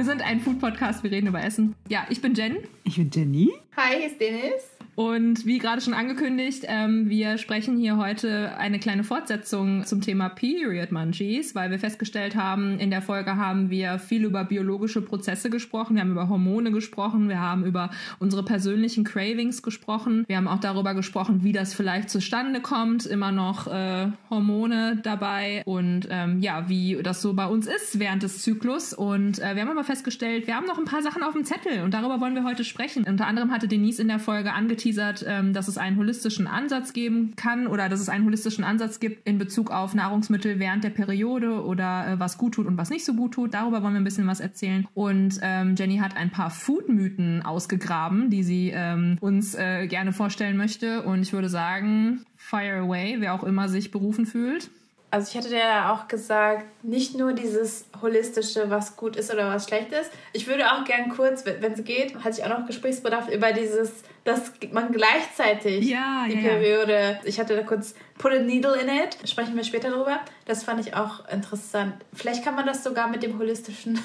Wir sind ein Food-Podcast, wir reden über Essen. Ja, ich bin Jen. Ich bin Jenny. Hi, hier ist Dennis. Und wie gerade schon angekündigt, ähm, wir sprechen hier heute eine kleine Fortsetzung zum Thema Period Munchies, weil wir festgestellt haben, in der Folge haben wir viel über biologische Prozesse gesprochen, wir haben über Hormone gesprochen, wir haben über unsere persönlichen Cravings gesprochen, wir haben auch darüber gesprochen, wie das vielleicht zustande kommt, immer noch äh, Hormone dabei und ähm, ja, wie das so bei uns ist während des Zyklus. Und äh, wir haben aber festgestellt, wir haben noch ein paar Sachen auf dem Zettel und darüber wollen wir heute sprechen. Unter anderem hatte Denise in der Folge angeteasert, angeteasert, ähm, dass es einen holistischen Ansatz geben kann oder dass es einen holistischen Ansatz gibt in Bezug auf Nahrungsmittel während der Periode oder äh, was gut tut und was nicht so gut tut. Darüber wollen wir ein bisschen was erzählen. Und ähm, Jenny hat ein paar Food-Mythen ausgegraben, die sie ähm, uns äh, gerne vorstellen möchte. Und ich würde sagen, fire away, wer auch immer sich berufen fühlt also ich hatte ja auch gesagt, nicht nur dieses holistische, was gut ist oder was schlecht ist. Ich würde auch gern kurz, wenn es geht, hatte ich auch noch Gesprächsbedarf über dieses, dass man gleichzeitig ja, die ja, Periode, ich hatte da kurz put a needle in it, sprechen wir später drüber. Das fand ich auch interessant. Vielleicht kann man das sogar mit dem holistischen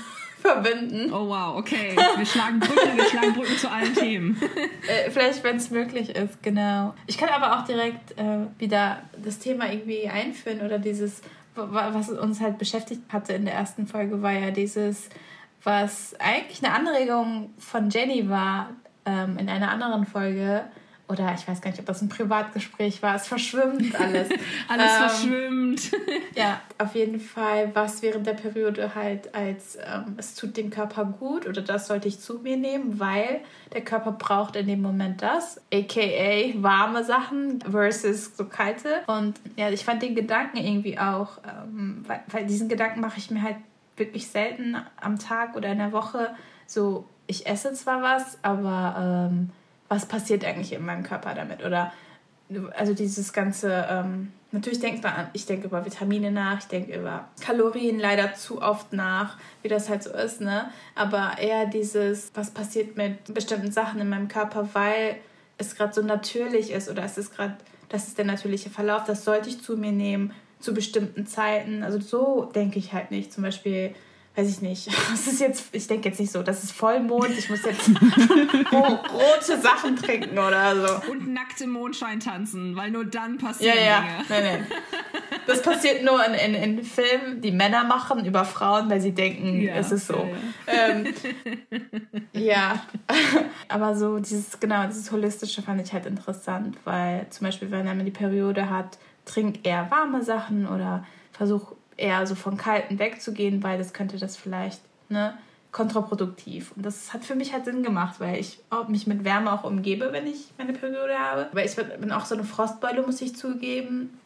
verbinden. Oh wow, okay. Wir schlagen Brücken, wir schlagen Brücken zu allen Themen. äh, vielleicht, wenn es möglich ist, genau. Ich kann aber auch direkt äh, wieder das Thema irgendwie einführen oder dieses, was uns halt beschäftigt hatte in der ersten Folge, war ja dieses, was eigentlich eine Anregung von Jenny war ähm, in einer anderen Folge, oder ich weiß gar nicht, ob das ein Privatgespräch war. Es verschwimmt alles. alles ähm, verschwimmt. ja, auf jeden Fall, was während der Periode halt als ähm, es tut dem Körper gut oder das sollte ich zu mir nehmen, weil der Körper braucht in dem Moment das, aka warme Sachen versus so kalte. Und ja, ich fand den Gedanken irgendwie auch, ähm, weil, weil diesen Gedanken mache ich mir halt wirklich selten am Tag oder in der Woche. So, ich esse zwar was, aber ähm, was passiert eigentlich in meinem Körper damit? Oder also dieses ganze, ähm, natürlich denkt man an, ich denke über Vitamine nach, ich denke über Kalorien leider zu oft nach, wie das halt so ist, ne? Aber eher dieses, was passiert mit bestimmten Sachen in meinem Körper, weil es gerade so natürlich ist oder es ist gerade, das ist der natürliche Verlauf, das sollte ich zu mir nehmen zu bestimmten Zeiten. Also so denke ich halt nicht. Zum Beispiel weiß ich nicht, das ist jetzt, ich denke jetzt nicht so, das ist Vollmond, ich muss jetzt rote Sachen trinken oder so. Und nackt im Mondschein tanzen, weil nur dann passieren ja, ja. Dinge. Nein, nein. Das passiert nur in, in, in Filmen, die Männer machen über Frauen, weil sie denken, ja, es ist so. Ja, ähm, ja. aber so dieses, genau, dieses Holistische fand ich halt interessant, weil zum Beispiel, wenn er die Periode hat, trink eher warme Sachen oder versuch eher so von Kalten wegzugehen, weil das könnte das vielleicht ne, kontraproduktiv. Und das hat für mich halt Sinn gemacht, weil ich mich mit Wärme auch umgebe, wenn ich meine Periode habe. Weil ich bin auch so eine Frostbeule, muss ich zugeben.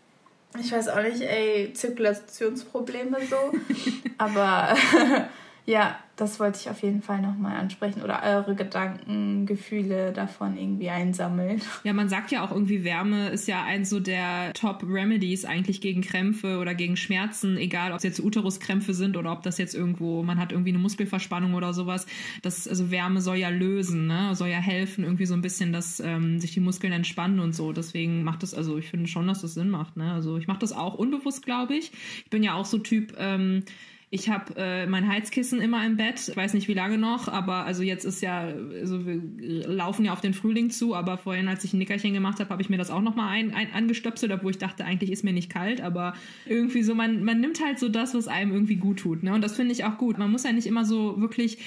Ich weiß auch nicht, ey, Zirkulationsprobleme so. Aber ja, das wollte ich auf jeden Fall nochmal ansprechen oder eure Gedanken, Gefühle davon irgendwie einsammeln. Ja, man sagt ja auch irgendwie, Wärme ist ja eins so der Top-Remedies eigentlich gegen Krämpfe oder gegen Schmerzen, egal ob es jetzt Uteruskrämpfe sind oder ob das jetzt irgendwo, man hat irgendwie eine Muskelverspannung oder sowas. Das, also Wärme soll ja lösen, ne? soll ja helfen, irgendwie so ein bisschen, dass ähm, sich die Muskeln entspannen und so. Deswegen macht das, also ich finde schon, dass das Sinn macht. Ne? Also ich mache das auch unbewusst, glaube ich. Ich bin ja auch so Typ, ähm, ich habe äh, mein Heizkissen immer im Bett. Ich weiß nicht, wie lange noch, aber also jetzt ist ja, also wir laufen ja auf den Frühling zu, aber vorhin, als ich ein Nickerchen gemacht habe, habe ich mir das auch nochmal ein, ein, angestöpselt, obwohl ich dachte, eigentlich ist mir nicht kalt, aber irgendwie so, man, man nimmt halt so das, was einem irgendwie gut tut. Ne? Und das finde ich auch gut. Man muss ja nicht immer so wirklich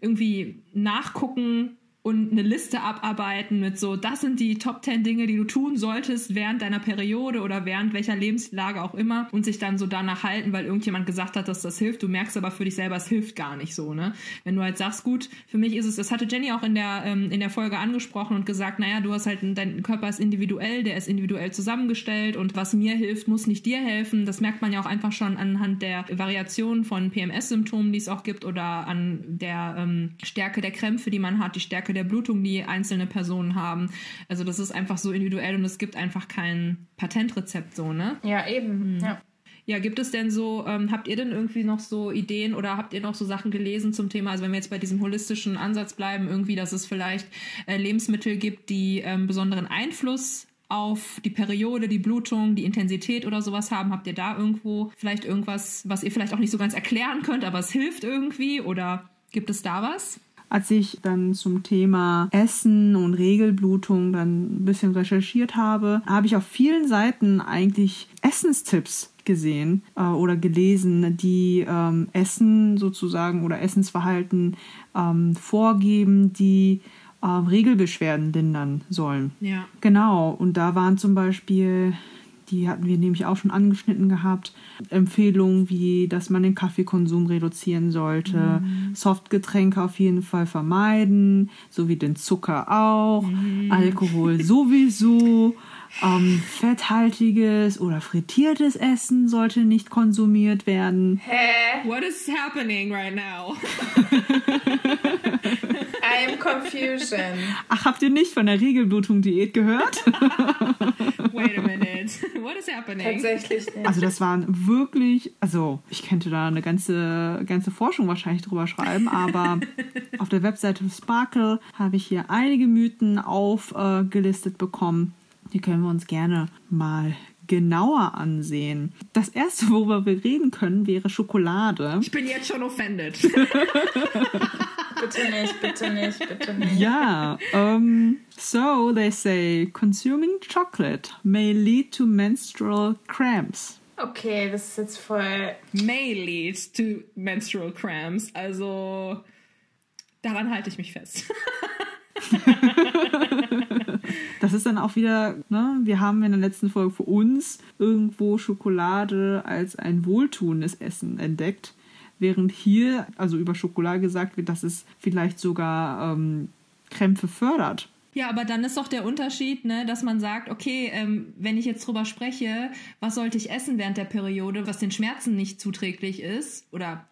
irgendwie nachgucken, und eine Liste abarbeiten mit so, das sind die Top 10 Dinge, die du tun solltest während deiner Periode oder während welcher Lebenslage auch immer und sich dann so danach halten, weil irgendjemand gesagt hat, dass das hilft. Du merkst aber für dich selber, es hilft gar nicht so, ne? Wenn du halt sagst, gut, für mich ist es, das hatte Jenny auch in der, ähm, in der Folge angesprochen und gesagt, naja, du hast halt, dein Körper ist individuell, der ist individuell zusammengestellt und was mir hilft, muss nicht dir helfen. Das merkt man ja auch einfach schon anhand der Variationen von PMS-Symptomen, die es auch gibt oder an der ähm, Stärke der Krämpfe, die man hat, die Stärke der Blutung, die einzelne Personen haben. Also das ist einfach so individuell und es gibt einfach kein Patentrezept so, ne? Ja, eben. Mhm. Ja. Ja, gibt es denn so, ähm, habt ihr denn irgendwie noch so Ideen oder habt ihr noch so Sachen gelesen zum Thema, also wenn wir jetzt bei diesem holistischen Ansatz bleiben, irgendwie, dass es vielleicht äh, Lebensmittel gibt, die ähm, besonderen Einfluss auf die Periode, die Blutung, die Intensität oder sowas haben? Habt ihr da irgendwo vielleicht irgendwas, was ihr vielleicht auch nicht so ganz erklären könnt, aber es hilft irgendwie? Oder gibt es da was? Als ich dann zum Thema Essen und Regelblutung dann ein bisschen recherchiert habe, habe ich auf vielen Seiten eigentlich Essenstipps gesehen äh, oder gelesen, die ähm, Essen sozusagen oder Essensverhalten ähm, vorgeben, die äh, Regelbeschwerden lindern sollen. Ja. Genau, und da waren zum Beispiel die hatten wir nämlich auch schon angeschnitten gehabt. Empfehlungen wie, dass man den Kaffeekonsum reduzieren sollte, mhm. Softgetränke auf jeden Fall vermeiden, sowie den Zucker auch, mhm. Alkohol sowieso. Ähm, fetthaltiges oder frittiertes Essen sollte nicht konsumiert werden. Hä? What is happening right now? I am confusion. Ach, habt ihr nicht von der Regelblutung-Diät gehört? Wait a minute. What is happening? Tatsächlich nicht. Also das waren wirklich, also ich könnte da eine ganze, ganze Forschung wahrscheinlich drüber schreiben, aber auf der Webseite Sparkle habe ich hier einige Mythen aufgelistet äh, bekommen. Die können wir uns gerne mal genauer ansehen. Das erste, worüber wir reden können, wäre Schokolade. Ich bin jetzt schon offended. bitte nicht, bitte nicht, bitte nicht. Ja, um, so they say consuming chocolate may lead to menstrual cramps. Okay, das ist jetzt voll. May lead to menstrual cramps. Also daran halte ich mich fest. das ist dann auch wieder, ne, wir haben in der letzten Folge für uns irgendwo Schokolade als ein wohltuendes Essen entdeckt. Während hier, also über Schokolade gesagt wird, dass es vielleicht sogar ähm, Krämpfe fördert. Ja, aber dann ist doch der Unterschied, ne, dass man sagt, okay, ähm, wenn ich jetzt drüber spreche, was sollte ich essen während der Periode, was den Schmerzen nicht zuträglich ist? Oder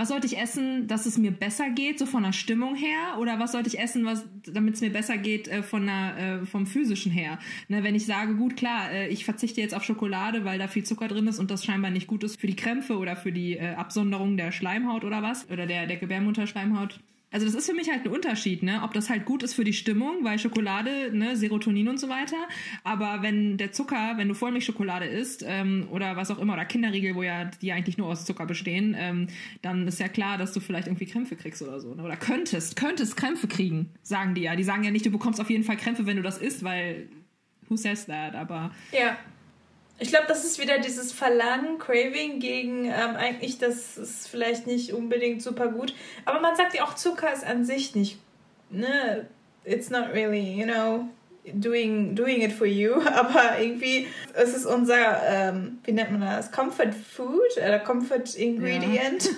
was sollte ich essen, dass es mir besser geht, so von der Stimmung her? Oder was sollte ich essen, damit es mir besser geht äh, von der, äh, vom physischen her? Ne, wenn ich sage, gut, klar, äh, ich verzichte jetzt auf Schokolade, weil da viel Zucker drin ist und das scheinbar nicht gut ist für die Krämpfe oder für die äh, Absonderung der Schleimhaut oder was, oder der, der Gebärmutterschleimhaut, also das ist für mich halt ein Unterschied, ne? Ob das halt gut ist für die Stimmung, weil Schokolade, ne, Serotonin und so weiter. Aber wenn der Zucker, wenn du Vollmilchschokolade isst ähm, oder was auch immer oder Kinderriegel, wo ja die eigentlich nur aus Zucker bestehen, ähm, dann ist ja klar, dass du vielleicht irgendwie Krämpfe kriegst oder so. Ne? Oder könntest, könntest Krämpfe kriegen, sagen die ja. Die sagen ja nicht, du bekommst auf jeden Fall Krämpfe, wenn du das isst, weil who says that? Aber ja. Ich glaube, das ist wieder dieses Verlangen, Craving gegen ähm, eigentlich, das ist vielleicht nicht unbedingt super gut. Aber man sagt ja auch, Zucker ist an sich nicht, ne, it's not really, you know, doing, doing it for you. Aber irgendwie, es ist unser, ähm, wie nennt man das, Comfort Food oder Comfort Ingredient. Ja.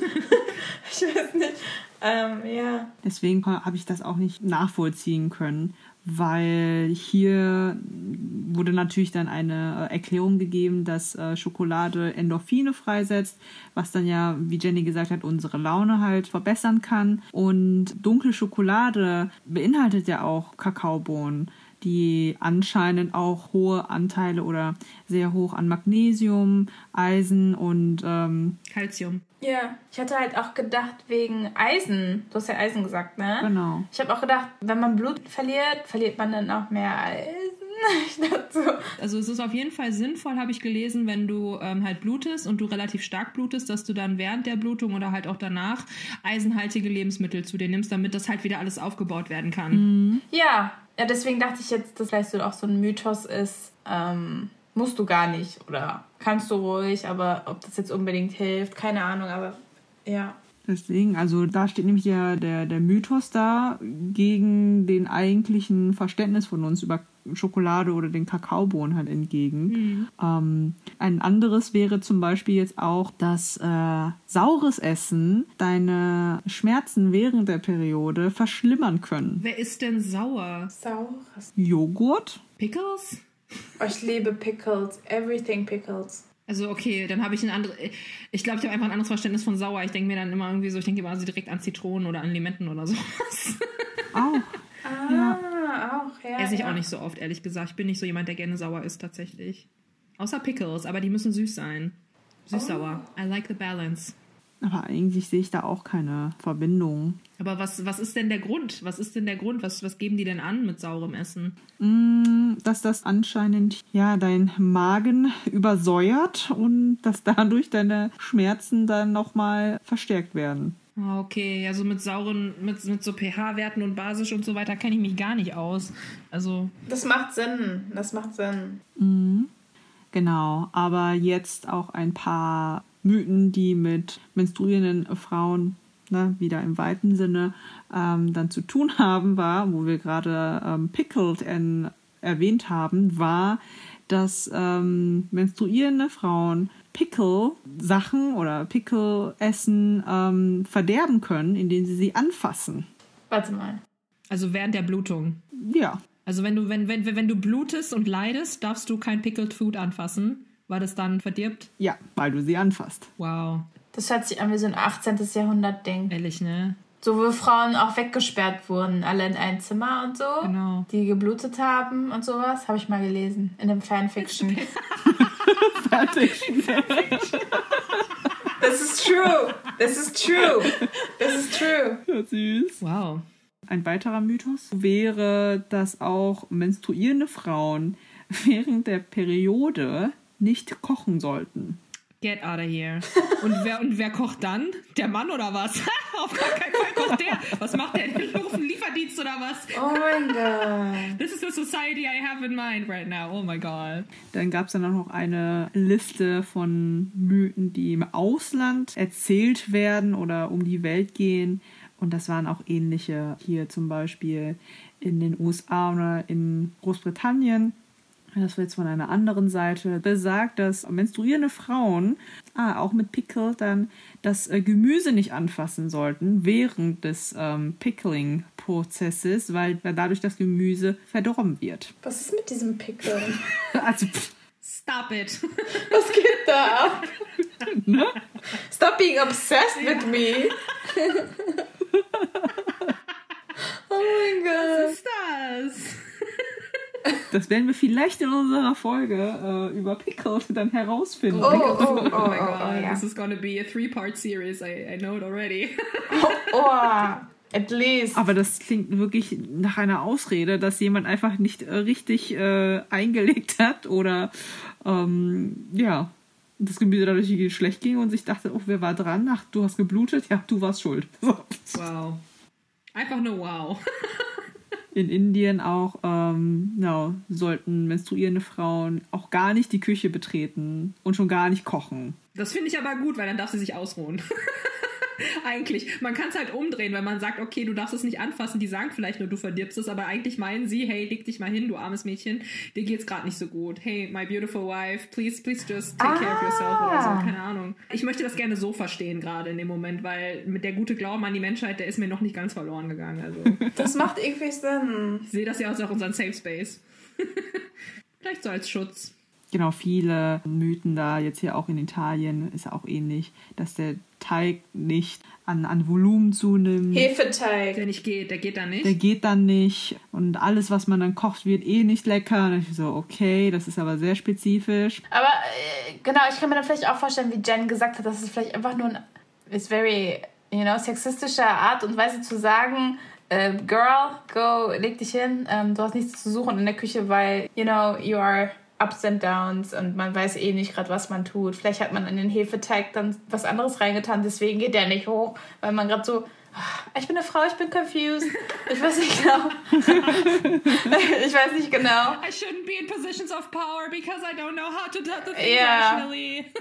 ich weiß nicht. Ähm, ja. Deswegen habe ich das auch nicht nachvollziehen können weil hier wurde natürlich dann eine äh, Erklärung gegeben, dass äh, Schokolade Endorphine freisetzt, was dann ja, wie Jenny gesagt hat, unsere Laune halt verbessern kann. Und dunkle Schokolade beinhaltet ja auch Kakaobohnen die anscheinend auch hohe Anteile oder sehr hoch an Magnesium, Eisen und ähm, Calcium. Ja, ich hatte halt auch gedacht wegen Eisen. Du hast ja Eisen gesagt, ne? Genau. Ich habe auch gedacht, wenn man Blut verliert, verliert man dann auch mehr Eisen. So. Also es ist auf jeden Fall sinnvoll, habe ich gelesen, wenn du ähm, halt blutest und du relativ stark blutest, dass du dann während der Blutung oder halt auch danach eisenhaltige Lebensmittel zu dir nimmst, damit das halt wieder alles aufgebaut werden kann. Mhm. Ja, ja, deswegen dachte ich jetzt, dass vielleicht so auch so ein Mythos ist, ähm, musst du gar nicht oder kannst du ruhig, aber ob das jetzt unbedingt hilft, keine Ahnung, aber ja. Deswegen, also da steht nämlich der, der, der Mythos da gegen den eigentlichen Verständnis von uns über Schokolade oder den Kakaobohnen halt entgegen. Mhm. Ähm, ein anderes wäre zum Beispiel jetzt auch, dass äh, saures Essen deine Schmerzen während der Periode verschlimmern können. Wer ist denn sauer? Saures. Joghurt. Pickles? Ich liebe Pickles. Everything Pickles. Also okay, dann habe ich ein anderes. Ich glaube, ich habe einfach ein anderes Verständnis von sauer. Ich denke mir dann immer irgendwie so, ich denke immer also direkt an Zitronen oder an Limetten oder sowas. Auch. ah, ja. auch, ja. Esse ich ja. auch nicht so oft, ehrlich gesagt. Ich bin nicht so jemand, der gerne sauer isst, tatsächlich. Außer Pickles, aber die müssen süß sein. Süß-sauer. Oh. I like the balance. Aber eigentlich sehe ich da auch keine Verbindung. Aber was, was ist denn der Grund? Was ist denn der Grund? Was, was geben die denn an mit saurem Essen? Mm, dass das anscheinend ja dein Magen übersäuert und dass dadurch deine Schmerzen dann nochmal verstärkt werden. Ah, okay, ja, so mit sauren, mit, mit so pH-Werten und basisch und so weiter kenne ich mich gar nicht aus. Also. Das macht Sinn. Das macht Sinn. Mhm. Genau, aber jetzt auch ein paar Mythen, die mit menstruierenden Frauen ne, wieder im weiten Sinne ähm, dann zu tun haben, war, wo wir gerade ähm, Pickled in, erwähnt haben, war, dass ähm, menstruierende Frauen Pickle-Sachen oder Pickle-Essen ähm, verderben können, indem sie sie anfassen. Warte mal. Also während der Blutung. Ja. Also wenn du, wenn, wenn, wenn du blutest und leidest, darfst du kein Pickled Food anfassen, weil das dann verdirbt? Ja, weil du sie anfasst. Wow. Das hört sich an wie so ein 18. Jahrhundert-Ding. Ehrlich, ne? So, wo Frauen auch weggesperrt wurden, alle in ein Zimmer und so. Genau. Die geblutet haben und sowas, habe ich mal gelesen. In einem Fanfiction. Fanfiction. Das ist true. Das ist true. Das ist true. Ja, süß. Wow. Ein weiterer Mythos wäre, dass auch menstruierende Frauen während der Periode nicht kochen sollten. Get out of here. Und wer, und wer kocht dann? Der Mann oder was? Auf gar keinen Fall kocht der. Was macht der? Rufen Lieferdienst oder was? Oh mein Gott. This is the society I have in mind right now. Oh my god. Dann gab es dann auch noch eine Liste von Mythen, die im Ausland erzählt werden oder um die Welt gehen. Und das waren auch ähnliche hier zum Beispiel in den USA oder in Großbritannien. Das war jetzt von einer anderen Seite besagt, dass menstruierende Frauen, ah, auch mit Pickle, dann das äh, Gemüse nicht anfassen sollten während des ähm, Pickling-Prozesses, weil dadurch das Gemüse verdorben wird. Was ist mit diesem Pickel? Also, pff, Stop it. Was geht da ab? ne? Stop being obsessed with me. oh mein Was Gott. ist das? Das werden wir vielleicht in unserer Folge äh, über Pickle dann herausfinden. Oh, oh, oh, Oh my oh, god. oh, ja. This is gonna be a three-part series. I, I know it already. Oh, at least. Aber das klingt wirklich nach einer Ausrede, dass jemand einfach nicht äh, richtig äh, eingelegt hat oder ähm, ja, das Gemüse dadurch schlecht ging und sich dachte, oh, wer war dran? Ach, du hast geblutet? Ja, du warst schuld. So. Wow. Einfach nur wow. In Indien auch ähm, ja, sollten menstruierende Frauen auch gar nicht die Küche betreten und schon gar nicht kochen. Das finde ich aber gut, weil dann darf sie sich ausruhen. eigentlich. Man kann es halt umdrehen, wenn man sagt, okay, du darfst es nicht anfassen. Die sagen vielleicht nur, du verdirbst es, aber eigentlich meinen sie, hey, leg dich mal hin, du armes Mädchen, dir geht's gerade nicht so gut. Hey, my beautiful wife, please, please just take care of yourself oder so. Keine Ahnung. Ich möchte das gerne so verstehen gerade in dem Moment, weil mit der gute Glauben an die Menschheit, der ist mir noch nicht ganz verloren gegangen. Also Das macht irgendwie Sinn. ich sehe das ja auch unseren Safe Space. vielleicht so als Schutz. Genau, viele Mythen da, jetzt hier auch in Italien, ist auch ähnlich, dass der Teig nicht an, an Volumen zunimmt. Hefeteig. Der nicht geht, der geht dann nicht. Der geht dann nicht und alles, was man dann kocht, wird eh nicht lecker. Und ich so, okay, das ist aber sehr spezifisch. Aber äh, genau, ich kann mir dann vielleicht auch vorstellen, wie Jen gesagt hat, dass es vielleicht einfach nur ein ist very, you know, sexistische Art und Weise zu sagen, äh, Girl, go, leg dich hin, ähm, du hast nichts zu suchen in der Küche, weil, you know, you are ups and downs und man weiß eh nicht gerade, was man tut. Vielleicht hat man in den Hefeteig dann was anderes reingetan, deswegen geht der nicht hoch, weil man gerade so, "Ah, ich bin eine Frau, ich bin confused. Ich weiß nicht genau. ich weiß nicht genau. I shouldn't be in positions of power because I don't know how to do the thing Ja. rationally.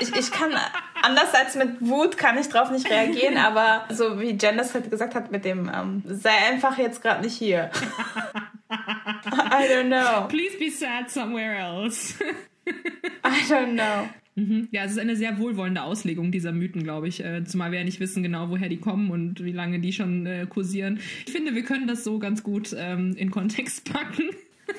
ich, ich kann, anders als mit Wut kann ich drauf nicht reagieren, aber so wie Jen das halt gesagt hat mit dem, ähm, sei einfach jetzt gerade nicht hier. I don't know. Please be sad somewhere else. I don't know. Mhm. Ja, es ist eine sehr wohlwollende Auslegung dieser Mythen, glaube ich. Äh, zumal wir ja nicht wissen genau, woher die kommen und wie lange die schon äh, kursieren. Ich finde, wir können das so ganz gut ähm, in Kontext packen.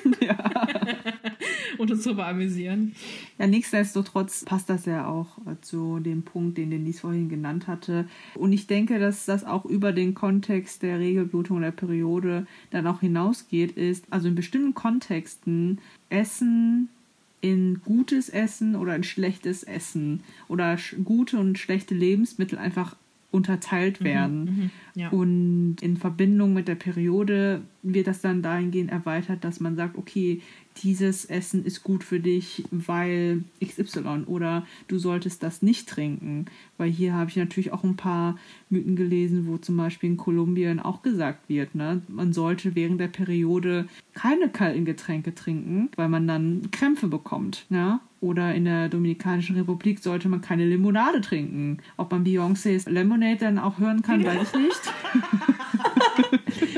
und uns darüber amüsieren. Ja, nichtsdestotrotz passt das ja auch äh, zu dem Punkt, den Denise vorhin genannt hatte. Und ich denke, dass das auch über den Kontext der Regelblutung der Periode dann auch hinausgeht, ist, also in bestimmten Kontexten Essen in gutes Essen oder in schlechtes Essen oder gute und schlechte Lebensmittel einfach unterteilt mhm, werden. Mhm, ja. Und in Verbindung mit der Periode wird das dann dahingehend erweitert, dass man sagt, okay, dieses Essen ist gut für dich, weil XY oder du solltest das nicht trinken. Weil hier habe ich natürlich auch ein paar Mythen gelesen, wo zum Beispiel in Kolumbien auch gesagt wird, ne, man sollte während der Periode keine kalten Getränke trinken, weil man dann Krämpfe bekommt. Ja? Oder in der Dominikanischen Republik sollte man keine Limonade trinken. Ob man Beyoncé's Lemonade dann auch hören kann, weiß ich nicht.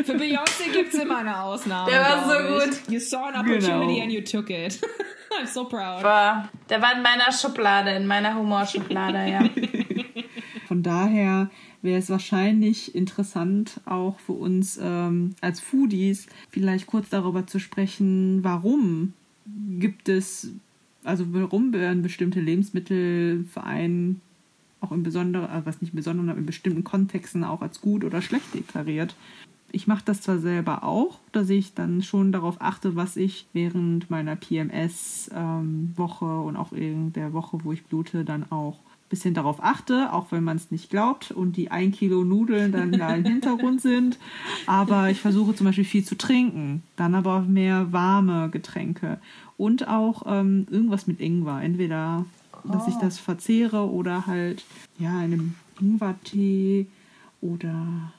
Für Beyoncé gibt es immer eine Ausnahme. Der war so gut. You saw an opportunity genau. and you took it. I'm so proud. War, der war in meiner Schublade, in meiner Humorschublade, ja. Von daher wäre es wahrscheinlich interessant, auch für uns ähm, als Foodies vielleicht kurz darüber zu sprechen, warum gibt es, also warum werden bestimmte Lebensmittel für einen auch in besonderen, also was nicht besonderen, aber in bestimmten Kontexten auch als gut oder schlecht deklariert. Ich mache das zwar selber auch, dass ich dann schon darauf achte, was ich während meiner PMS-Woche ähm, und auch in der Woche, wo ich blute, dann auch ein bisschen darauf achte, auch wenn man es nicht glaubt und die 1 Kilo Nudeln dann da im Hintergrund sind. Aber ich versuche zum Beispiel viel zu trinken, dann aber auch mehr warme Getränke und auch ähm, irgendwas mit Ingwer. Entweder dass ich oh. das verzehre oder halt ja in einem Ingwertee oder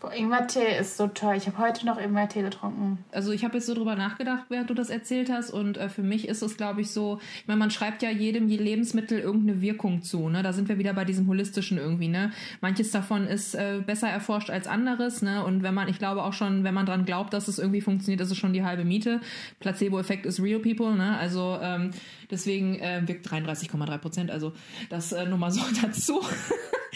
Boah, Ingwertee ist so toll. Ich habe heute noch Ingwertee getrunken. Also ich habe jetzt so drüber nachgedacht, während du das erzählt hast. Und äh, für mich ist es, glaube ich, so, ich meine, man schreibt ja jedem Lebensmittel irgendeine Wirkung zu. Ne? Da sind wir wieder bei diesem holistischen irgendwie. Ne? Manches davon ist äh, besser erforscht als anderes. Ne? Und wenn man, ich glaube auch schon, wenn man dran glaubt, dass es irgendwie funktioniert, ist es schon die halbe Miete. Placebo-Effekt ist real people. Ne? Also ähm, deswegen äh, wirkt 33,3 Prozent. Also das äh, nur mal so dazu.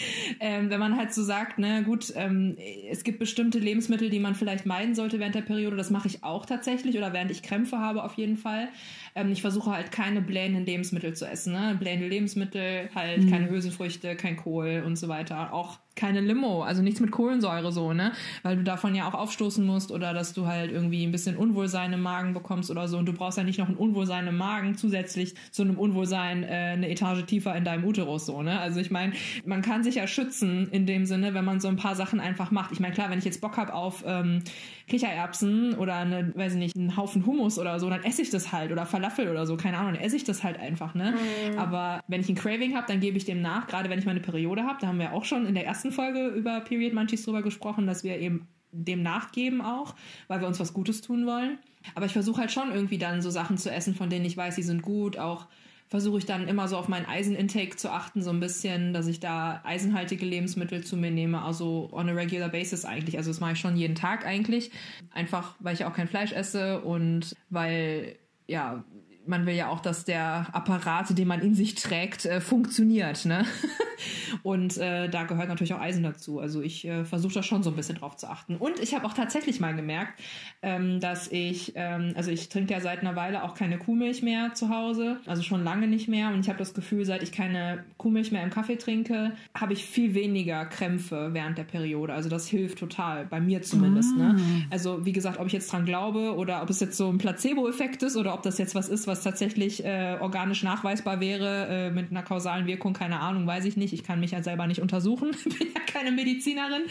ähm, wenn man halt so sagt, ne, gut, ähm, es gibt bestimmte Lebensmittel, die man vielleicht meiden sollte während der Periode. Das mache ich auch tatsächlich oder während ich Krämpfe habe auf jeden Fall. Ähm, ich versuche halt keine blähenden Lebensmittel zu essen. Ne? Blähende Lebensmittel, halt mhm. keine Hülsenfrüchte, kein Kohl und so weiter. Auch keine Limo, also nichts mit Kohlensäure so, ne? Weil du davon ja auch aufstoßen musst oder dass du halt irgendwie ein bisschen Unwohlsein im Magen bekommst oder so. Und du brauchst ja nicht noch ein Unwohlsein im Magen zusätzlich zu einem Unwohlsein äh, eine Etage tiefer in deinem Uterus so, ne? Also ich meine, man kann sich ja schützen in dem Sinne, wenn man so ein paar Sachen einfach macht. Ich meine, klar, wenn ich jetzt Bock habe auf ähm, Kichererbsen oder eine, weiß ich nicht, einen Haufen Hummus oder so, dann esse ich das halt oder Falafel oder so, keine Ahnung, dann esse ich das halt einfach, ne? Mhm. Aber wenn ich ein Craving habe, dann gebe ich dem nach, gerade wenn ich meine Periode habe, da haben wir auch schon in der ersten Folge über Period Munchies drüber gesprochen, dass wir eben dem nachgeben auch, weil wir uns was Gutes tun wollen. Aber ich versuche halt schon irgendwie dann so Sachen zu essen, von denen ich weiß, sie sind gut, auch versuche ich dann immer so auf meinen Eisenintake zu achten, so ein bisschen, dass ich da eisenhaltige Lebensmittel zu mir nehme, also on a regular basis eigentlich. Also das mache ich schon jeden Tag eigentlich. Einfach, weil ich auch kein Fleisch esse und weil, ja, man will ja auch, dass der Apparat, den man in sich trägt, äh, funktioniert. Ne? Und äh, da gehört natürlich auch Eisen dazu. Also ich äh, versuche da schon so ein bisschen drauf zu achten. Und ich habe auch tatsächlich mal gemerkt, ähm, dass ich, ähm, also ich trinke ja seit einer Weile auch keine Kuhmilch mehr zu Hause, also schon lange nicht mehr. Und ich habe das Gefühl, seit ich keine Kuhmilch mehr im Kaffee trinke, habe ich viel weniger Krämpfe während der Periode. Also das hilft total, bei mir zumindest. Ne? Ah. Ne? Also wie gesagt, ob ich jetzt dran glaube oder ob es jetzt so ein Placebo-Effekt ist oder ob das jetzt was ist, was tatsächlich äh, organisch nachweisbar wäre äh, mit einer kausalen Wirkung, keine Ahnung, weiß ich nicht. Ich kann mich ja selber nicht untersuchen, bin ja keine Medizinerin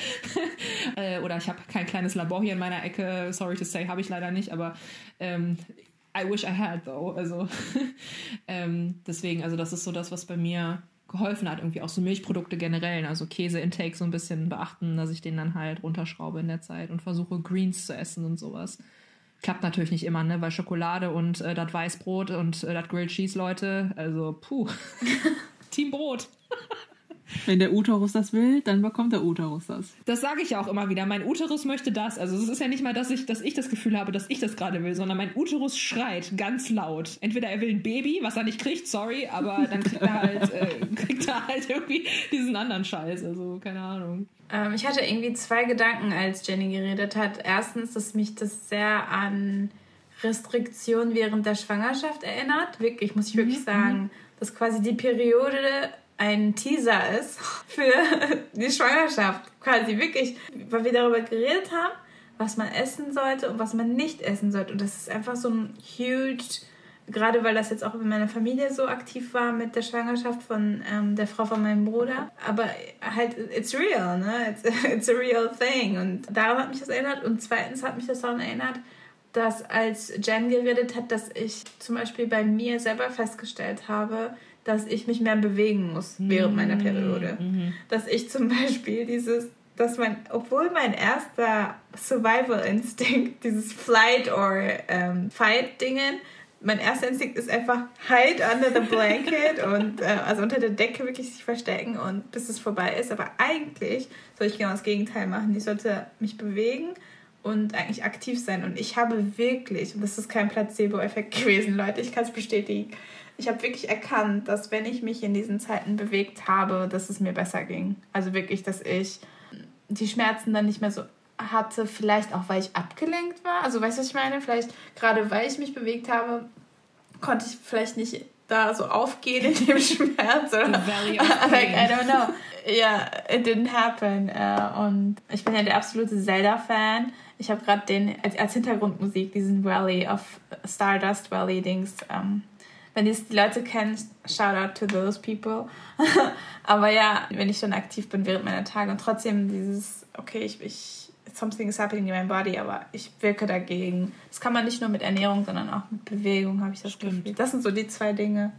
äh, oder ich habe kein kleines Labor hier in meiner Ecke. Sorry to say, habe ich leider nicht, aber ähm, I wish I had though. Also ähm, deswegen, also das ist so das, was bei mir geholfen hat, irgendwie auch so Milchprodukte generell, also Käse-Intake so ein bisschen beachten, dass ich den dann halt runterschraube in der Zeit und versuche Greens zu essen und sowas. Klappt natürlich nicht immer, ne? Weil Schokolade und äh, das Weißbrot und äh, das Grilled Cheese, Leute, also puh. Team Brot. Wenn der Uterus das will, dann bekommt der Uterus das. Das sage ich ja auch immer wieder. Mein Uterus möchte das. Also es ist ja nicht mal, dass ich, dass ich das Gefühl habe, dass ich das gerade will, sondern mein Uterus schreit ganz laut. Entweder er will ein Baby, was er nicht kriegt, sorry, aber dann kriegt er halt, äh, kriegt er halt irgendwie diesen anderen Scheiß. Also keine Ahnung. Ähm, ich hatte irgendwie zwei Gedanken, als Jenny geredet hat. Erstens, dass mich das sehr an Restriktion während der Schwangerschaft erinnert. Wirklich, muss ich wirklich mhm. sagen, mhm. dass quasi die Periode ein Teaser ist für die Schwangerschaft. Quasi wirklich, weil wir darüber geredet haben, was man essen sollte und was man nicht essen sollte. Und das ist einfach so ein huge gerade weil das jetzt auch in meiner Familie so aktiv war mit der Schwangerschaft von ähm, der Frau von meinem Bruder. Aber halt, it's real, ne? It's, it's a real thing. Und daran hat mich das erinnert. Und zweitens hat mich das daran erinnert, dass als Jen geredet hat, dass ich zum Beispiel bei mir selber festgestellt habe, dass ich mich mehr bewegen muss während meiner mhm. Periode. Mhm. Dass ich zum Beispiel dieses, dass mein, obwohl mein erster Survival-Instinkt, dieses Flight or ähm, Fight-Dingen, mein erster Instinkt ist einfach hide under the blanket und äh, also unter der Decke wirklich sich verstecken und bis es vorbei ist. Aber eigentlich soll ich genau das Gegenteil machen. Ich sollte mich bewegen und eigentlich aktiv sein. Und ich habe wirklich, und das ist kein Placebo-Effekt gewesen, Leute, ich kann es bestätigen, ich habe wirklich erkannt, dass wenn ich mich in diesen Zeiten bewegt habe, dass es mir besser ging. Also wirklich, dass ich die Schmerzen dann nicht mehr so hatte, vielleicht auch, weil ich abgelenkt war. Also weißt du, was ich meine? Vielleicht gerade weil ich mich bewegt habe, konnte ich vielleicht nicht da so aufgehen in dem Schmerz. Oder? like, I don't know. Ja, yeah, it didn't happen. Uh, und ich bin ja der absolute Zelda-Fan. Ich habe gerade den als, als, Hintergrundmusik diesen Rally of Stardust Rally Dings. Ähm, wenn die Leute kennen, shout out to those people. Aber ja, wenn ich schon aktiv bin während meiner Tage und trotzdem dieses, okay, ich, ich something is happening in my body, aber ich wirke dagegen. Das kann man nicht nur mit Ernährung, sondern auch mit Bewegung, habe ich das Stimmt. Gefühl. Das sind so die zwei Dinge,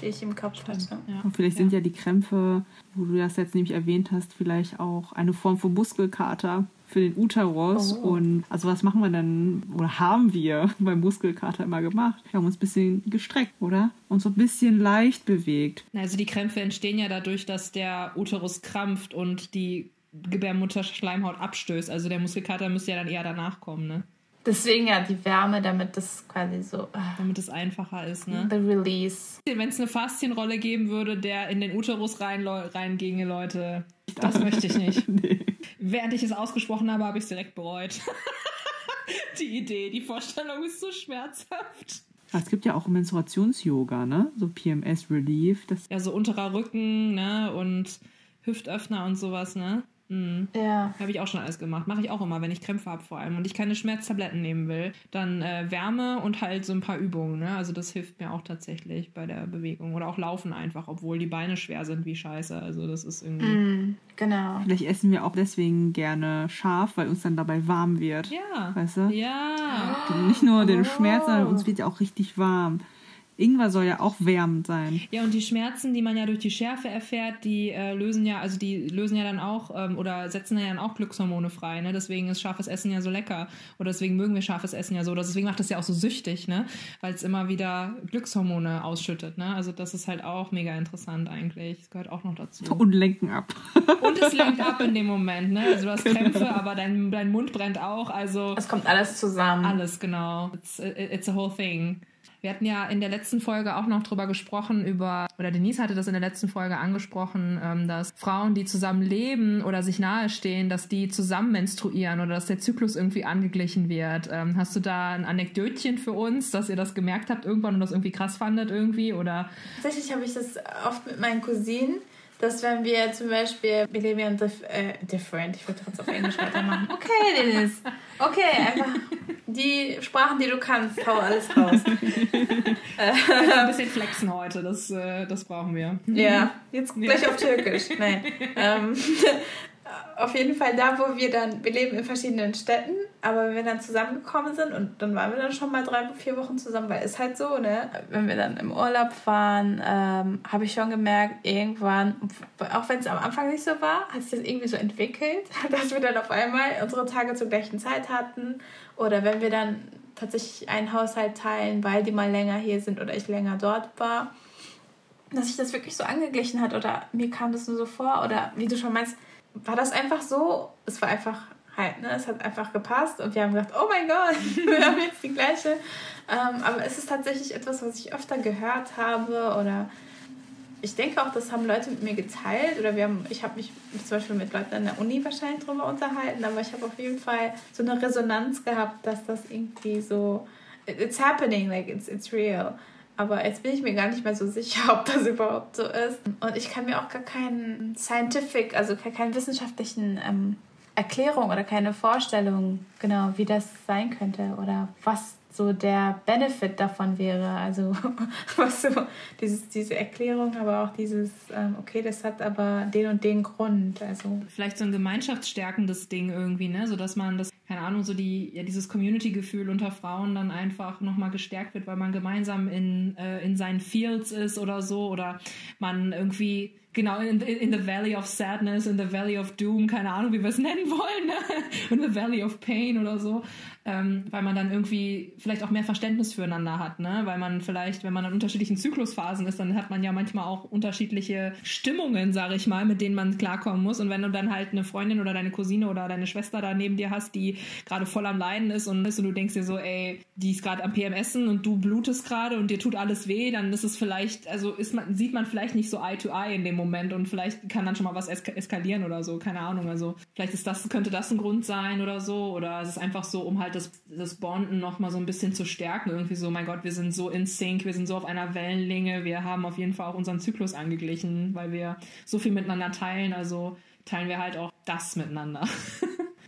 die ich im Kopf Stimmt. hatte. Ja. Und vielleicht ja. sind ja die Krämpfe, wo du das jetzt nämlich erwähnt hast, vielleicht auch eine Form von Muskelkater für den Uterus. Oh. Und also was machen wir denn oder haben wir beim Muskelkater immer gemacht? Wir haben uns ein bisschen gestreckt, oder? Und so ein bisschen leicht bewegt. Also die Krämpfe entstehen ja dadurch, dass der Uterus krampft und die Gebärmutterschleimhaut abstößt. Also der Muskelkater müsste ja dann eher danach kommen, ne? Deswegen ja die Wärme, damit das quasi so. Ah. Damit es einfacher ist, ne? The release. Wenn es eine Faszienrolle geben würde, der in den Uterus rein, reinginge, Leute, das möchte ich nicht. nee. Während ich es ausgesprochen habe, habe ich es direkt bereut. die Idee, die Vorstellung ist so schmerzhaft. Es gibt ja auch Menstruations-Yoga, ne? So PMS Relief. Das ja, so unterer Rücken, ne? Und Hüftöffner und sowas, ne? Mhm. Ja. Habe ich auch schon alles gemacht. Mache ich auch immer, wenn ich Krämpfe habe vor allem und ich keine Schmerztabletten nehmen will. Dann äh, Wärme und halt so ein paar Übungen. Ne? Also das hilft mir auch tatsächlich bei der Bewegung. Oder auch Laufen einfach, obwohl die Beine schwer sind wie Scheiße. Also das ist irgendwie... Mm, genau. Vielleicht essen wir auch deswegen gerne scharf, weil uns dann dabei warm wird. Ja. Weißt du? Ja. Nicht nur den oh. Schmerz, sondern uns wird ja auch richtig warm. Ingwer soll ja auch wärmend sein. Ja, und die Schmerzen, die man ja durch die Schärfe erfährt, die äh, lösen ja, also die lösen ja dann auch ähm, oder setzen ja dann auch Glückshormone frei. Ne? Deswegen ist scharfes Essen ja so lecker. Oder deswegen mögen wir scharfes Essen ja so. Oder deswegen macht es ja auch so süchtig, ne? Weil es immer wieder Glückshormone ausschüttet. Ne? Also das ist halt auch mega interessant eigentlich. Das gehört auch noch dazu. Und lenken ab. Und es lenkt ab in dem Moment, ne? Also du hast genau. Krämpfe, aber dein, dein Mund brennt auch. Also. Es kommt alles zusammen. Alles, genau. It's, it's a whole thing. Wir hatten ja in der letzten Folge auch noch drüber gesprochen, über, oder Denise hatte das in der letzten Folge angesprochen, ähm, dass Frauen, die zusammen leben oder sich nahestehen, dass die zusammen menstruieren oder dass der Zyklus irgendwie angeglichen wird. Ähm, hast du da ein Anekdötchen für uns, dass ihr das gemerkt habt irgendwann und das irgendwie krass fandet irgendwie? Oder? Tatsächlich habe ich das oft mit meinen Cousinen dass wenn wir zum Beispiel, wir leben ja dif äh, different, ich würde trotzdem auf Englisch weitermachen. Okay, Dennis. Okay, einfach die Sprachen, die du kannst, hau alles raus. ein bisschen flexen heute, das, äh, das brauchen wir. Ja, jetzt gleich auf Türkisch. Nein. Ähm, auf jeden Fall da, wo wir dann, wir leben in verschiedenen Städten, aber wenn wir dann zusammengekommen sind und dann waren wir dann schon mal drei, vier Wochen zusammen, weil es halt so, ne? Wenn wir dann im Urlaub waren, ähm, habe ich schon gemerkt, irgendwann, auch wenn es am Anfang nicht so war, hat sich das irgendwie so entwickelt, dass wir dann auf einmal unsere Tage zur gleichen Zeit hatten oder wenn wir dann tatsächlich einen Haushalt teilen, weil die mal länger hier sind oder ich länger dort war, dass sich das wirklich so angeglichen hat oder mir kam das nur so vor oder wie du schon meinst, war das einfach so. Es war einfach halt, ne? Es hat einfach gepasst und wir haben gedacht, oh mein Gott, wir haben jetzt die gleiche. Ähm, aber es ist tatsächlich etwas, was ich öfter gehört habe oder ich denke auch, das haben Leute mit mir geteilt oder wir haben, ich habe mich zum Beispiel mit Leuten an der Uni wahrscheinlich drüber unterhalten, aber ich habe auf jeden Fall so eine Resonanz gehabt, dass das irgendwie so, it's happening, like it's, it's real. Aber jetzt bin ich mir gar nicht mehr so sicher, ob das überhaupt so ist. Und ich kann mir auch gar keinen scientific, also keinen wissenschaftlichen ähm, Erklärung oder keine Vorstellung, genau, wie das sein könnte oder was so der Benefit davon wäre. Also was so dieses, diese Erklärung, aber auch dieses, ähm, okay, das hat aber den und den Grund. Also vielleicht so ein gemeinschaftsstärkendes Ding irgendwie, ne, so dass man das keine Ahnung, so die, ja, dieses Community-Gefühl unter Frauen dann einfach nochmal gestärkt wird, weil man gemeinsam in, äh, in seinen Fields ist oder so oder man irgendwie genau in, in the Valley of Sadness, in the Valley of Doom, keine Ahnung, wie wir es nennen wollen, ne? in the Valley of Pain oder so, ähm, weil man dann irgendwie vielleicht auch mehr Verständnis füreinander hat, ne? weil man vielleicht, wenn man in unterschiedlichen Zyklusphasen ist, dann hat man ja manchmal auch unterschiedliche Stimmungen, sage ich mal, mit denen man klarkommen muss und wenn du dann halt eine Freundin oder deine Cousine oder deine Schwester da neben dir hast, die gerade voll am Leiden ist und, und du denkst dir so, ey, die ist gerade am PMSen und du blutest gerade und dir tut alles weh, dann ist es vielleicht, also ist man, sieht man vielleicht nicht so eye to eye in dem Moment Moment und vielleicht kann dann schon mal was eskalieren oder so, keine Ahnung. Also vielleicht ist das, könnte das ein Grund sein oder so. Oder es ist einfach so, um halt das, das Bonden noch mal so ein bisschen zu stärken. Irgendwie so, mein Gott, wir sind so in Sync, wir sind so auf einer Wellenlänge, wir haben auf jeden Fall auch unseren Zyklus angeglichen, weil wir so viel miteinander teilen. Also teilen wir halt auch das miteinander.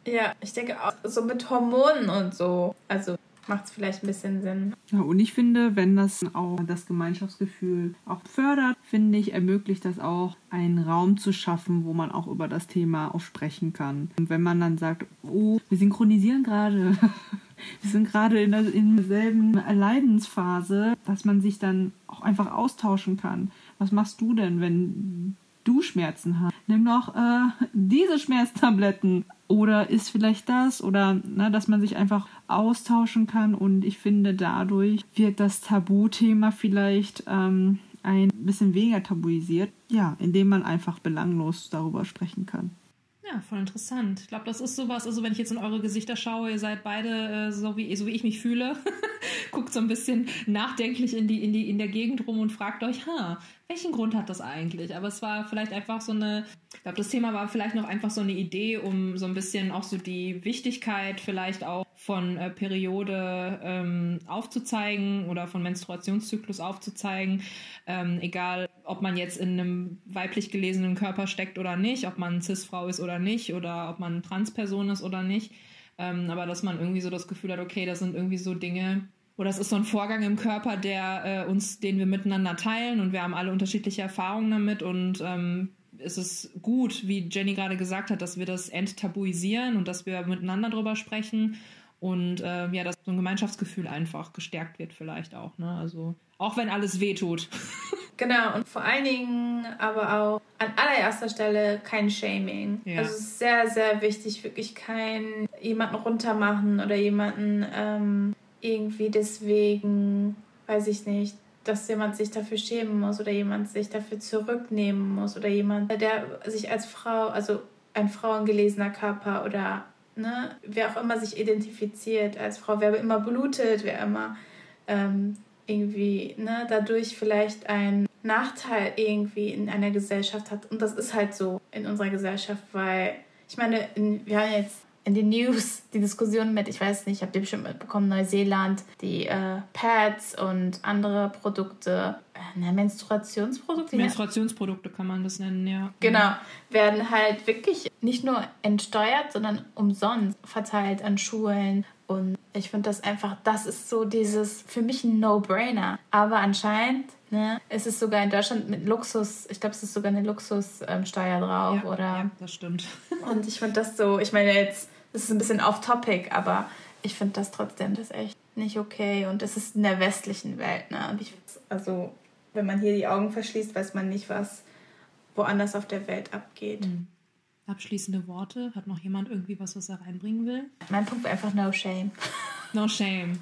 Ja, ich denke auch so mit Hormonen und so. Also macht es vielleicht ein bisschen Sinn. Ja, und ich finde, wenn das auch das Gemeinschaftsgefühl auch fördert, finde ich, ermöglicht das auch, einen Raum zu schaffen, wo man auch über das Thema auch sprechen kann. Und wenn man dann sagt, oh, wir synchronisieren gerade, wir sind gerade in, der, in derselben Leidensphase, dass man sich dann auch einfach austauschen kann. Was machst du denn, wenn du Schmerzen hast? Nimm doch äh, diese Schmerztabletten oder ist vielleicht das? Oder ne, dass man sich einfach austauschen kann. Und ich finde dadurch wird das Tabuthema vielleicht ähm, ein bisschen weniger tabuisiert, ja, indem man einfach belanglos darüber sprechen kann. Ja, voll interessant. Ich glaube, das ist sowas, also wenn ich jetzt in eure Gesichter schaue, ihr seid beide äh, so, wie, so wie ich mich fühle, guckt so ein bisschen nachdenklich in, die, in, die, in der Gegend rum und fragt euch, ha, welchen Grund hat das eigentlich? Aber es war vielleicht einfach so eine, ich glaube, das Thema war vielleicht noch einfach so eine Idee, um so ein bisschen auch so die Wichtigkeit vielleicht auch von äh, Periode ähm, aufzuzeigen oder von Menstruationszyklus aufzuzeigen, ähm, egal ob man jetzt in einem weiblich gelesenen Körper steckt oder nicht, ob man Cis-Frau ist oder nicht oder ob man Transperson ist oder nicht. Ähm, aber dass man irgendwie so das Gefühl hat, okay, das sind irgendwie so Dinge, oder es ist so ein Vorgang im Körper, der äh, uns, den wir miteinander teilen und wir haben alle unterschiedliche Erfahrungen damit und ähm, es ist gut, wie Jenny gerade gesagt hat, dass wir das enttabuisieren und dass wir miteinander drüber sprechen und äh, ja, dass so ein Gemeinschaftsgefühl einfach gestärkt wird vielleicht auch. Ne? Also auch wenn alles wehtut. Genau, und vor allen Dingen aber auch an allererster Stelle kein Shaming. Ja. Also es ist sehr, sehr wichtig, wirklich kein jemanden runtermachen oder jemanden ähm, irgendwie deswegen, weiß ich nicht, dass jemand sich dafür schämen muss oder jemand sich dafür zurücknehmen muss oder jemand, der sich als Frau, also ein frauengelesener Körper oder ne, wer auch immer sich identifiziert als Frau, wer immer blutet, wer immer ähm, irgendwie ne, dadurch vielleicht einen Nachteil irgendwie in einer Gesellschaft hat. Und das ist halt so in unserer Gesellschaft, weil ich meine, in, wir haben jetzt in den News die Diskussion mit, ich weiß nicht, habt ihr bestimmt mitbekommen, Neuseeland, die äh, Pads und andere Produkte, äh, ne, Menstruationsprodukte? Menstruationsprodukte kann man das nennen, ja. Genau, werden halt wirklich nicht nur entsteuert, sondern umsonst verteilt an Schulen. Und ich finde das einfach, das ist so dieses, für mich ein No-Brainer. Aber anscheinend Ne? Es ist sogar in Deutschland mit Luxus, ich glaube, es ist sogar eine Luxussteuer ähm, drauf, ja, oder? Ja, das stimmt. Und ich finde das so, ich meine jetzt, das ist ein bisschen off-topic, aber ich finde das trotzdem das echt nicht okay. Und es ist in der westlichen Welt, ne? Ich, also, wenn man hier die Augen verschließt, weiß man nicht, was woanders auf der Welt abgeht. Mhm. Abschließende Worte? Hat noch jemand irgendwie was, was er reinbringen will? Mein Punkt wäre einfach no shame. No shame.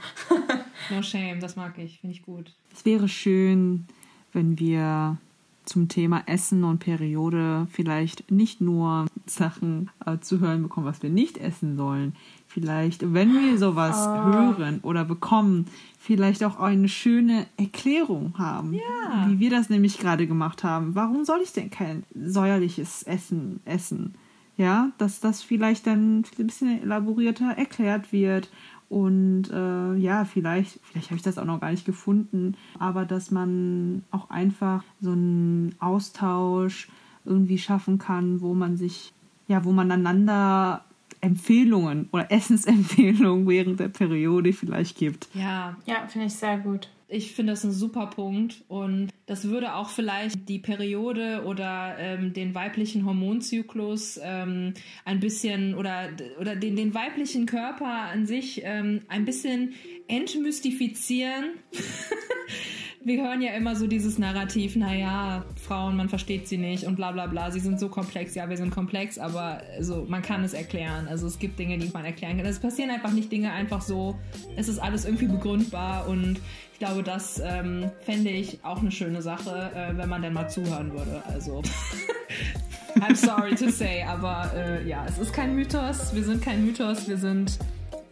No shame, das mag ich, finde ich gut. Es wäre schön, wenn wir zum Thema Essen und Periode vielleicht nicht nur Sachen äh, zu hören bekommen, was wir nicht essen sollen. Vielleicht, wenn wir sowas oh. hören oder bekommen, vielleicht auch eine schöne Erklärung haben, ja. wie wir das nämlich gerade gemacht haben. Warum soll ich denn kein säuerliches Essen essen? Ja, dass das vielleicht dann ein bisschen elaborierter erklärt wird und äh, ja, vielleicht, vielleicht habe ich das auch noch gar nicht gefunden, aber dass man auch einfach so einen Austausch irgendwie schaffen kann, wo man sich, ja, wo man einander Empfehlungen oder Essensempfehlungen während der Periode vielleicht gibt. Ja. Ja, finde ich sehr gut. Ich finde das ein super Punkt und das würde auch vielleicht die Periode oder ähm, den weiblichen Hormonzyklus ähm, ein bisschen oder, oder den, den weiblichen Körper an sich ähm, ein bisschen entmystifizieren. wir hören ja immer so dieses Narrativ, naja, Frauen, man versteht sie nicht und bla bla bla, sie sind so komplex, ja, wir sind komplex, aber also, man kann es erklären. Also es gibt Dinge, die man erklären kann. Es passieren einfach nicht Dinge einfach so, es ist alles irgendwie begründbar und ich glaube, das ähm, fände ich auch eine schöne Sache, äh, wenn man denn mal zuhören würde. Also. I'm sorry to say, aber äh, ja, es ist kein Mythos. Wir sind kein Mythos, wir sind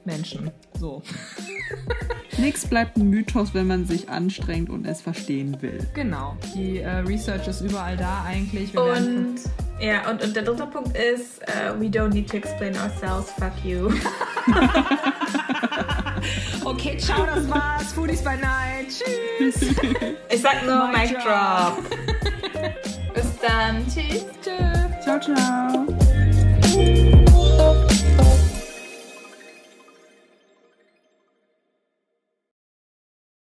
Menschen. So. Nichts bleibt ein Mythos, wenn man sich anstrengt und es verstehen will. Genau. Die äh, Research ist überall da eigentlich. Wir und ja, und, und der dritte Punkt ist, uh, we don't need to explain ourselves. Fuck you. okay, ciao, das war's. Foodies by Night. Tschüss. Ich sag nur Mic, Mic drop. drop. Bis dann. Tschüss. Tschüss. Ciao, ciao.